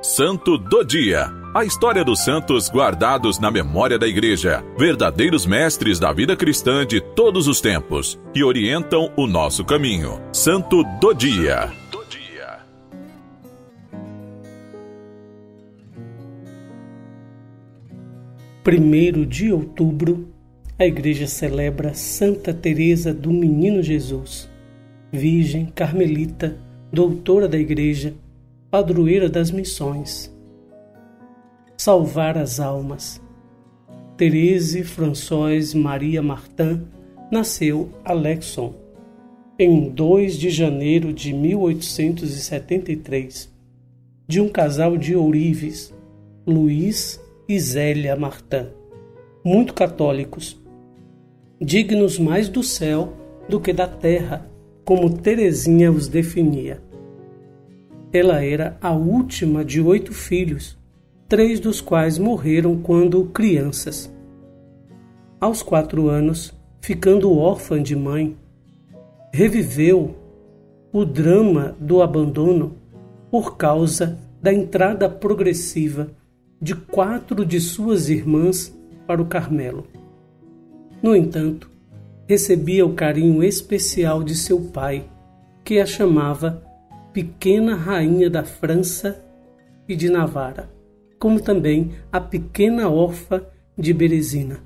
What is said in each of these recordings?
Santo do Dia. A história dos santos guardados na memória da Igreja, verdadeiros mestres da vida cristã de todos os tempos, que orientam o nosso caminho. Santo do Dia. Primeiro de outubro, a Igreja celebra Santa Teresa do Menino Jesus, Virgem Carmelita, doutora da Igreja padroeira das missões. Salvar as almas. Therese Françoise Maria Martin nasceu Alexon em 2 de janeiro de 1873, de um casal de ourives, Luiz e Zélia Martin, muito católicos, dignos mais do céu do que da terra, como Teresinha os definia. Ela era a última de oito filhos, três dos quais morreram quando crianças. Aos quatro anos, ficando órfã de mãe, reviveu o drama do abandono por causa da entrada progressiva de quatro de suas irmãs para o Carmelo. No entanto, recebia o carinho especial de seu pai, que a chamava pequena rainha da França e de Navarra, como também a pequena órfã de Berezina.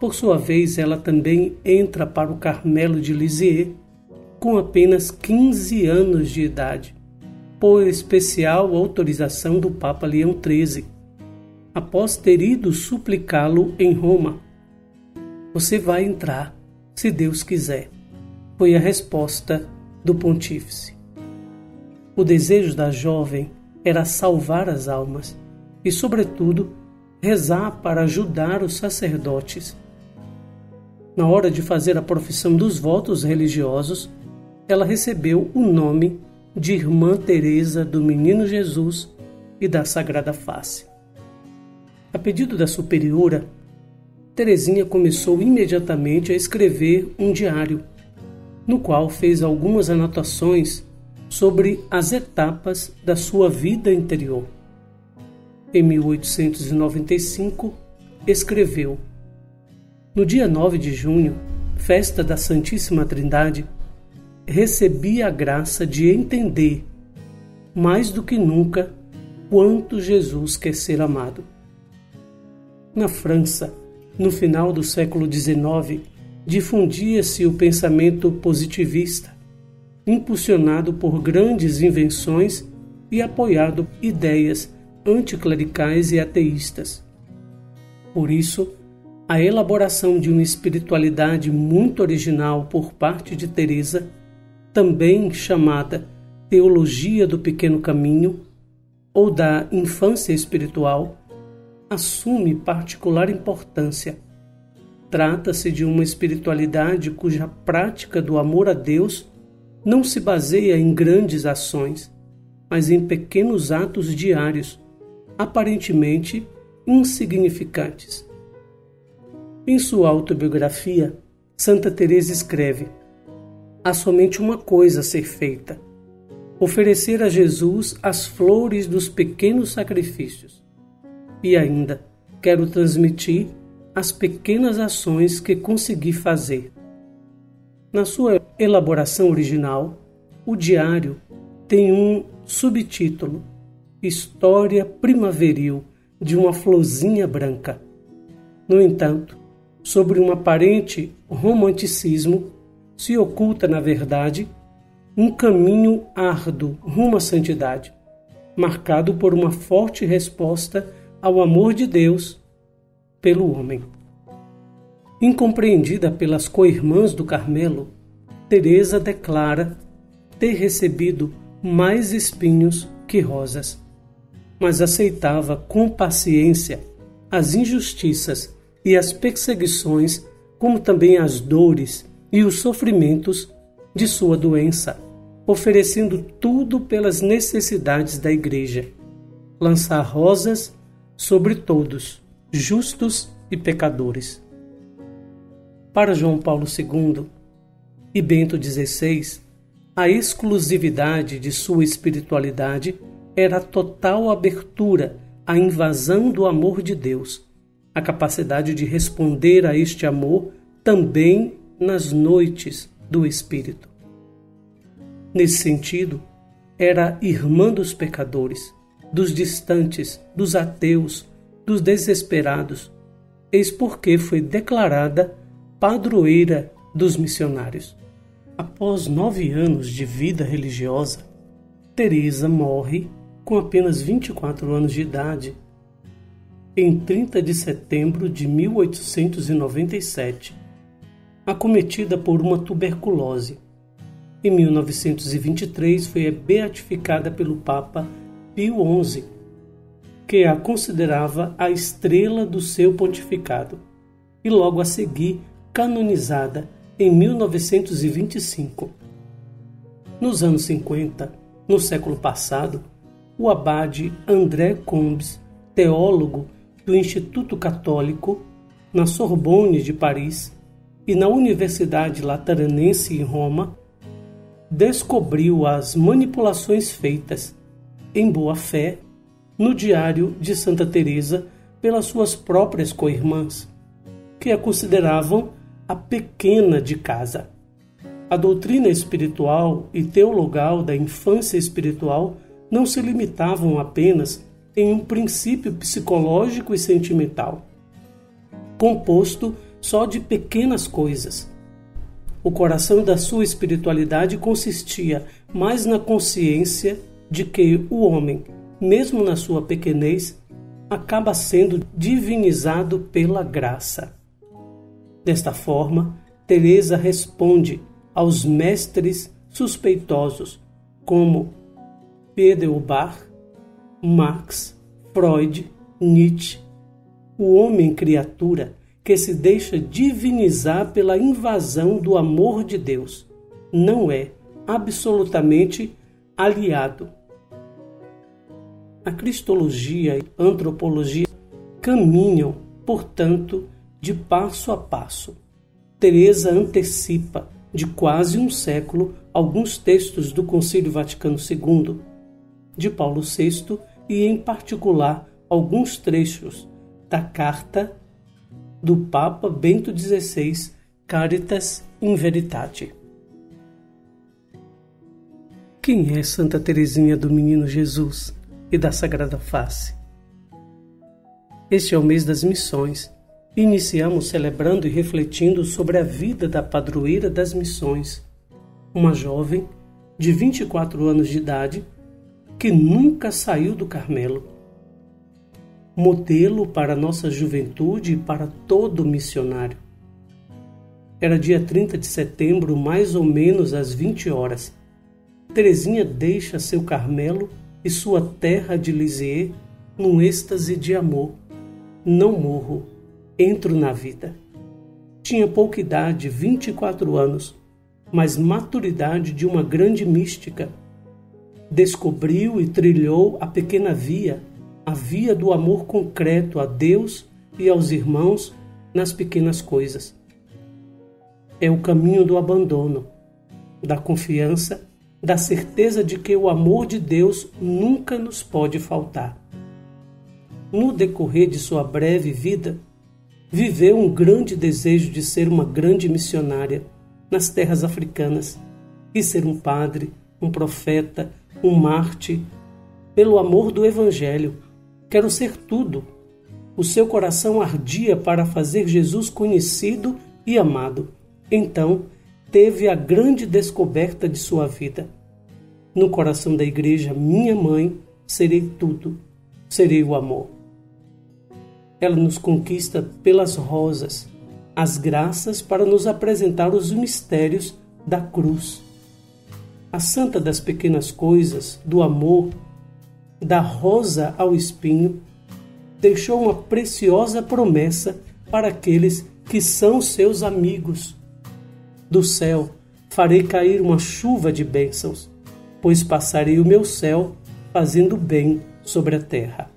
Por sua vez, ela também entra para o Carmelo de Lisieux com apenas 15 anos de idade, por especial autorização do Papa Leão XIII, após ter ido suplicá-lo em Roma. Você vai entrar, se Deus quiser, foi a resposta do pontífice. O desejo da jovem era salvar as almas e, sobretudo, rezar para ajudar os sacerdotes. Na hora de fazer a profissão dos votos religiosos, ela recebeu o nome de Irmã Teresa do Menino Jesus e da Sagrada Face. A pedido da superiora, Teresinha começou imediatamente a escrever um diário, no qual fez algumas anotações sobre as etapas da sua vida interior. Em 1895, escreveu: No dia 9 de junho, festa da Santíssima Trindade, recebi a graça de entender, mais do que nunca, quanto Jesus quer ser amado. Na França, no final do século XIX, difundia-se o pensamento positivista impulsionado por grandes invenções e apoiado ideias anticlericais e ateístas. Por isso, a elaboração de uma espiritualidade muito original por parte de Teresa, também chamada Teologia do Pequeno Caminho ou da Infância Espiritual, assume particular importância. Trata-se de uma espiritualidade cuja prática do amor a Deus não se baseia em grandes ações, mas em pequenos atos diários, aparentemente insignificantes. Em sua autobiografia, Santa Teresa escreve: Há somente uma coisa a ser feita: oferecer a Jesus as flores dos pequenos sacrifícios. E ainda quero transmitir as pequenas ações que consegui fazer na sua elaboração original, o diário tem um subtítulo: História Primaveril de uma Florzinha Branca. No entanto, sobre um aparente romanticismo, se oculta, na verdade, um caminho árduo rumo à santidade, marcado por uma forte resposta ao amor de Deus pelo homem. Incompreendida pelas co-irmãs do Carmelo, Teresa declara ter recebido mais espinhos que rosas, mas aceitava com paciência as injustiças e as perseguições, como também as dores e os sofrimentos de sua doença, oferecendo tudo pelas necessidades da Igreja. Lançar rosas sobre todos, justos e pecadores. Para João Paulo II e Bento XVI, a exclusividade de sua espiritualidade era a total abertura à invasão do amor de Deus, a capacidade de responder a este amor também nas noites do Espírito. Nesse sentido, era irmã dos pecadores, dos distantes, dos ateus, dos desesperados, eis porque foi declarada padroeira dos missionários. Após nove anos de vida religiosa, Teresa morre com apenas 24 anos de idade em 30 de setembro de 1897, acometida por uma tuberculose. Em 1923 foi beatificada pelo Papa Pio XI, que a considerava a estrela do seu pontificado, e logo a seguir canonizada em 1925. Nos anos 50, no século passado, o abade André Combes, teólogo do Instituto Católico na Sorbonne de Paris e na Universidade Lateranense em Roma, descobriu as manipulações feitas em boa fé no diário de Santa Teresa pelas suas próprias co-irmãs, que a consideravam a pequena de casa. A doutrina espiritual e teologal da infância espiritual não se limitavam apenas em um princípio psicológico e sentimental, composto só de pequenas coisas. O coração da sua espiritualidade consistia mais na consciência de que o homem, mesmo na sua pequenez, acaba sendo divinizado pela graça. Desta forma, Teresa responde aos mestres suspeitosos como Bar, Marx, Freud, Nietzsche, o homem criatura que se deixa divinizar pela invasão do amor de Deus, não é absolutamente aliado. A cristologia e a antropologia caminham, portanto, de passo a passo. Teresa antecipa de quase um século alguns textos do Concílio Vaticano II, de Paulo VI e, em particular, alguns trechos da carta do Papa Bento XVI, Caritas in Veritate. Quem é Santa Teresinha do Menino Jesus e da Sagrada Face? Este é o mês das missões Iniciamos celebrando e refletindo sobre a vida da padroeira das missões, uma jovem de 24 anos de idade que nunca saiu do Carmelo. Modelo para nossa juventude e para todo missionário. Era dia 30 de setembro, mais ou menos às 20 horas. Terezinha deixa seu Carmelo e sua terra de Lisieux num êxtase de amor. Não morro entro na vida. Tinha pouca idade, 24 anos, mas maturidade de uma grande mística. Descobriu e trilhou a pequena via, a via do amor concreto a Deus e aos irmãos nas pequenas coisas. É o caminho do abandono, da confiança, da certeza de que o amor de Deus nunca nos pode faltar. No decorrer de sua breve vida, viveu um grande desejo de ser uma grande missionária nas terras africanas e ser um padre, um profeta, um mártir. Pelo amor do Evangelho, quero ser tudo. O seu coração ardia para fazer Jesus conhecido e amado. Então, teve a grande descoberta de sua vida. No coração da igreja, minha mãe, serei tudo, serei o amor. Ela nos conquista pelas rosas, as graças para nos apresentar os mistérios da cruz. A santa das pequenas coisas, do amor, da rosa ao espinho, deixou uma preciosa promessa para aqueles que são seus amigos. Do céu farei cair uma chuva de bênçãos, pois passarei o meu céu fazendo bem sobre a terra.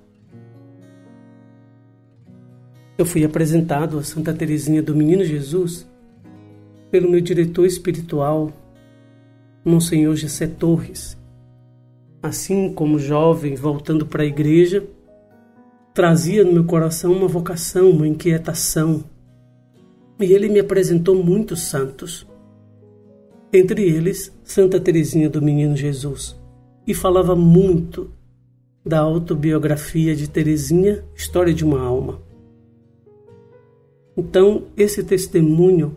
Eu fui apresentado a Santa Teresinha do Menino Jesus pelo meu diretor espiritual, Monsenhor Gessé Torres. assim como jovem voltando para a igreja, trazia no meu coração uma vocação, uma inquietação. E ele me apresentou muitos santos. Entre eles, Santa Teresinha do Menino Jesus. E falava muito da autobiografia de Teresinha, História de uma Alma. Então, esse testemunho,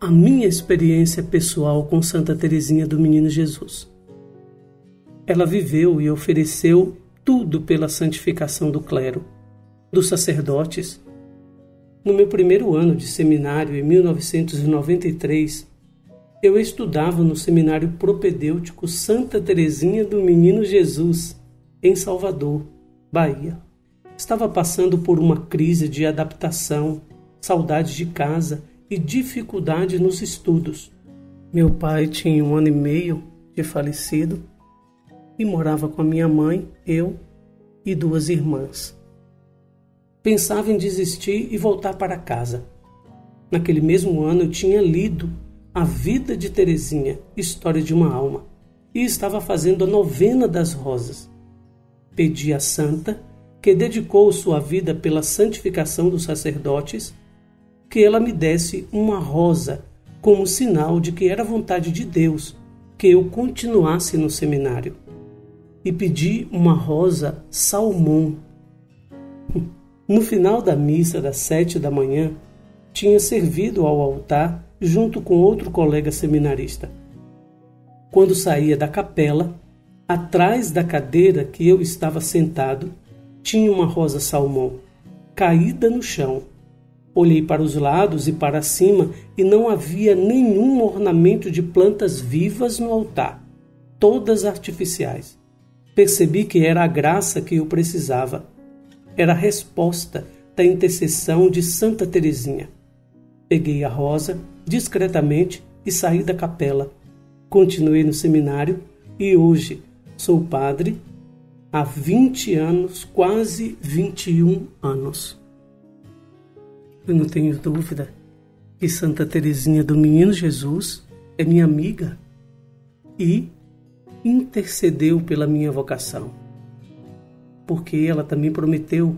a minha experiência pessoal com Santa Teresinha do Menino Jesus. Ela viveu e ofereceu tudo pela santificação do clero, dos sacerdotes. No meu primeiro ano de seminário, em 1993, eu estudava no seminário propedêutico Santa Teresinha do Menino Jesus, em Salvador, Bahia. Estava passando por uma crise de adaptação, saudade de casa e dificuldade nos estudos. Meu pai tinha um ano e meio de falecido e morava com a minha mãe, eu e duas irmãs. Pensava em desistir e voltar para casa. Naquele mesmo ano eu tinha lido A Vida de Teresinha, História de uma Alma, e estava fazendo a novena das rosas. Pedi à santa, que dedicou sua vida pela santificação dos sacerdotes, que ela me desse uma rosa como sinal de que era vontade de Deus que eu continuasse no seminário e pedi uma rosa salmão. No final da missa das sete da manhã, tinha servido ao altar junto com outro colega seminarista. Quando saía da capela, atrás da cadeira que eu estava sentado, tinha uma rosa salmão, caída no chão. Olhei para os lados e para cima e não havia nenhum ornamento de plantas vivas no altar, todas artificiais. Percebi que era a graça que eu precisava. Era a resposta da intercessão de Santa Teresinha. Peguei a rosa discretamente e saí da capela. Continuei no seminário e hoje sou padre há 20 anos, quase 21 anos. Eu não tenho dúvida que Santa Teresinha do Menino Jesus é minha amiga e intercedeu pela minha vocação, porque ela também prometeu: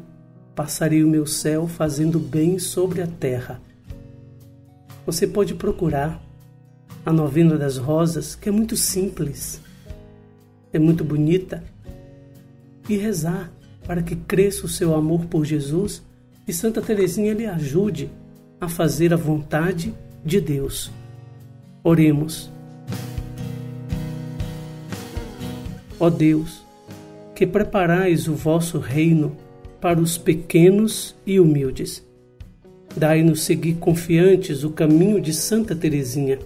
passarei o meu céu fazendo bem sobre a terra. Você pode procurar a novena das rosas, que é muito simples, é muito bonita, e rezar para que cresça o seu amor por Jesus e Santa Teresinha lhe ajude a fazer a vontade de Deus. Oremos. Ó Deus, que preparais o vosso reino para os pequenos e humildes. Dai-nos seguir confiantes o caminho de Santa Teresinha,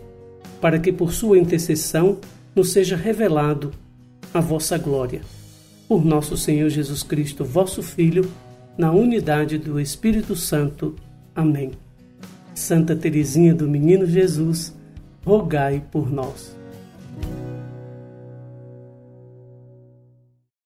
para que por sua intercessão nos seja revelado a vossa glória. Por nosso Senhor Jesus Cristo, vosso Filho, na unidade do Espírito Santo. Amém. Santa Teresinha do Menino Jesus, rogai por nós.